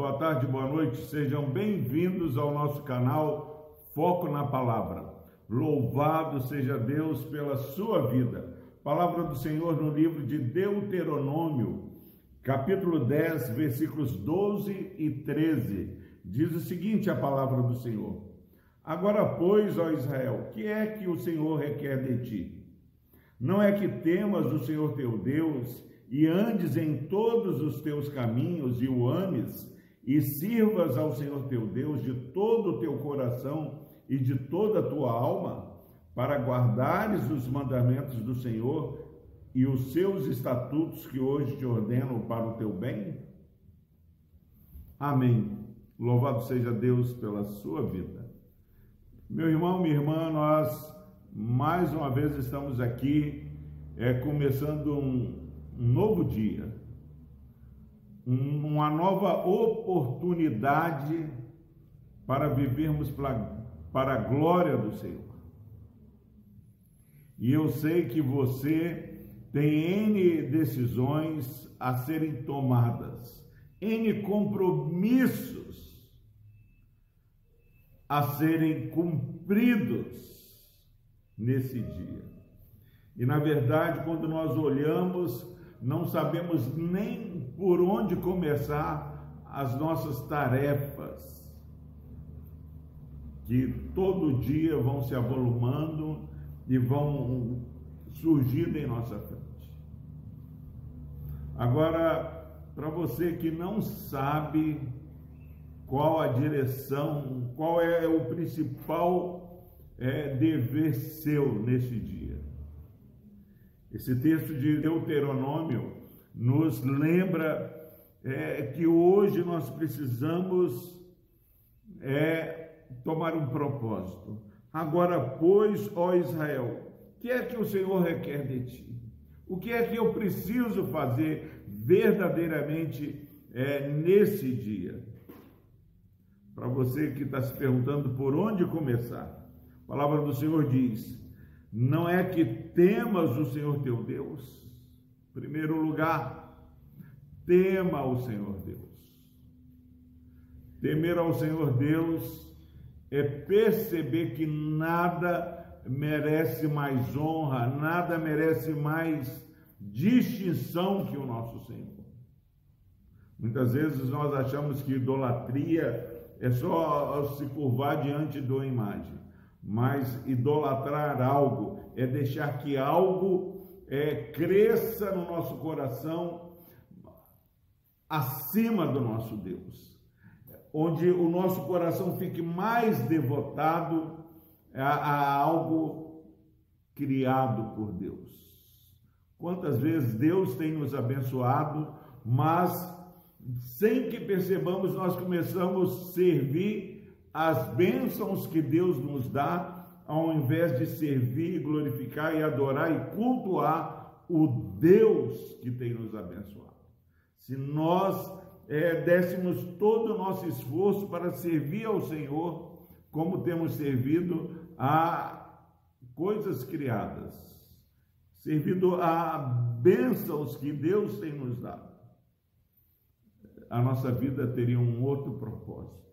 boa tarde, boa noite. Sejam bem-vindos ao nosso canal Foco na Palavra. Louvado seja Deus pela sua vida. Palavra do Senhor no livro de Deuteronômio, capítulo 10, versículos 12 e 13. Diz o seguinte a palavra do Senhor: Agora, pois, ó Israel, que é que o Senhor requer de ti? Não é que temas o Senhor teu Deus e andes em todos os teus caminhos e o ames, e sirvas ao Senhor teu Deus de todo o teu coração e de toda a tua alma, para guardares os mandamentos do Senhor e os seus estatutos que hoje te ordeno para o teu bem? Amém. Louvado seja Deus pela sua vida. Meu irmão, minha irmã, nós mais uma vez estamos aqui é, começando um, um novo dia, uma nova oportunidade para vivermos para a glória do Senhor. E eu sei que você tem N decisões a serem tomadas, N compromissos a serem cumpridos nesse dia. E na verdade, quando nós olhamos não sabemos nem por onde começar as nossas tarefas, que todo dia vão se avolumando e vão surgindo em nossa frente. Agora, para você que não sabe qual a direção, qual é o principal é, dever seu nesse dia, esse texto de Deuteronômio nos lembra é, que hoje nós precisamos é, tomar um propósito. Agora, pois, ó Israel, o que é que o Senhor requer de ti? O que é que eu preciso fazer verdadeiramente é, nesse dia? Para você que está se perguntando por onde começar, a palavra do Senhor diz: não é que temas o Senhor teu Deus. Em primeiro lugar, tema o Senhor Deus. Temer ao Senhor Deus é perceber que nada merece mais honra, nada merece mais distinção que o nosso Senhor. Muitas vezes nós achamos que idolatria é só se curvar diante de uma imagem. Mas idolatrar algo é deixar que algo é, cresça no nosso coração acima do nosso Deus, onde o nosso coração fique mais devotado a, a algo criado por Deus. Quantas vezes Deus tem nos abençoado, mas sem que percebamos, nós começamos a servir as bênçãos que Deus nos dá, ao invés de servir, glorificar e adorar e cultuar o Deus que tem nos abençoado. Se nós é, dessemos todo o nosso esforço para servir ao Senhor, como temos servido a coisas criadas, servido a bênçãos que Deus tem nos dado, a nossa vida teria um outro propósito.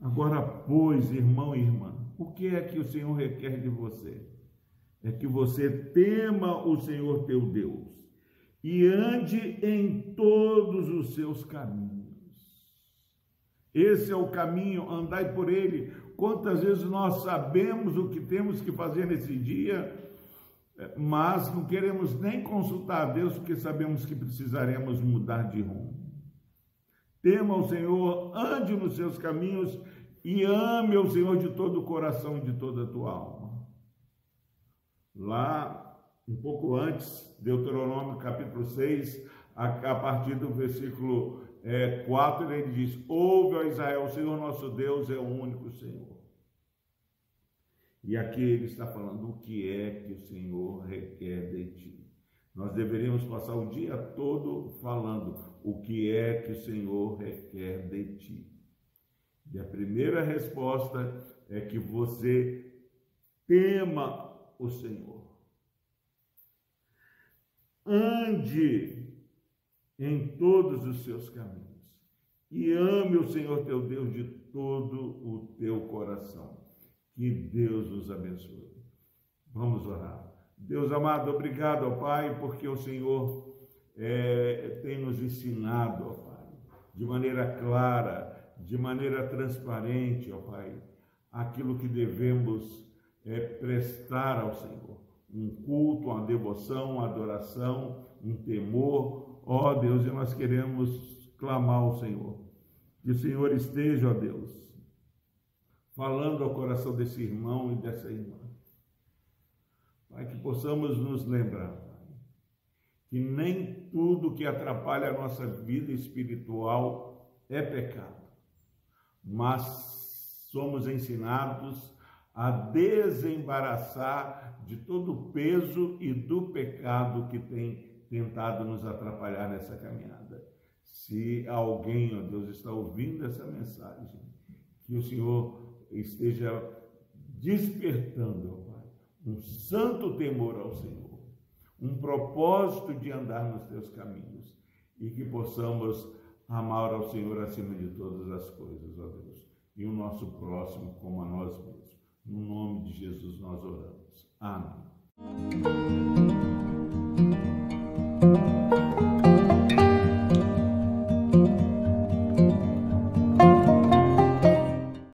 Agora, pois, irmão e irmã, o que é que o Senhor requer de você? É que você tema o Senhor teu Deus e ande em todos os seus caminhos. Esse é o caminho, andai por ele. Quantas vezes nós sabemos o que temos que fazer nesse dia, mas não queremos nem consultar a Deus porque sabemos que precisaremos mudar de rumo tema o Senhor, ande nos seus caminhos e ame o Senhor de todo o coração e de toda a tua alma. Lá, um pouco antes, Deuteronômio capítulo 6, a, a partir do versículo é, 4, ele diz: Ouve, ó Israel, o Senhor nosso Deus é o único Senhor. E aqui ele está falando o que é que o Senhor requer de ti. Nós deveríamos passar o dia todo falando o que é que o Senhor requer de ti. E a primeira resposta é que você tema o Senhor. Ande em todos os seus caminhos. e ame o Senhor teu Deus de todo o teu coração. Que Deus nos abençoe. Vamos orar. Deus amado, obrigado, ó Pai, porque o Senhor é, tem nos ensinado, ó Pai, de maneira clara, de maneira transparente, ó Pai, aquilo que devemos é, prestar ao Senhor. Um culto, uma devoção, uma adoração, um temor. Ó Deus, e nós queremos clamar ao Senhor. Que o Senhor esteja, ó Deus, falando ao coração desse irmão e dessa irmã. Pai, que possamos nos lembrar, que nem tudo que atrapalha a nossa vida espiritual é pecado, mas somos ensinados a desembaraçar de todo o peso e do pecado que tem tentado nos atrapalhar nessa caminhada. Se alguém, ó Deus, está ouvindo essa mensagem, que o Senhor esteja despertando, um santo temor ao Senhor, um propósito de andar nos teus caminhos e que possamos amar ao Senhor acima de todas as coisas, ó Deus, e o nosso próximo como a nós mesmos. No nome de Jesus nós oramos. Amém.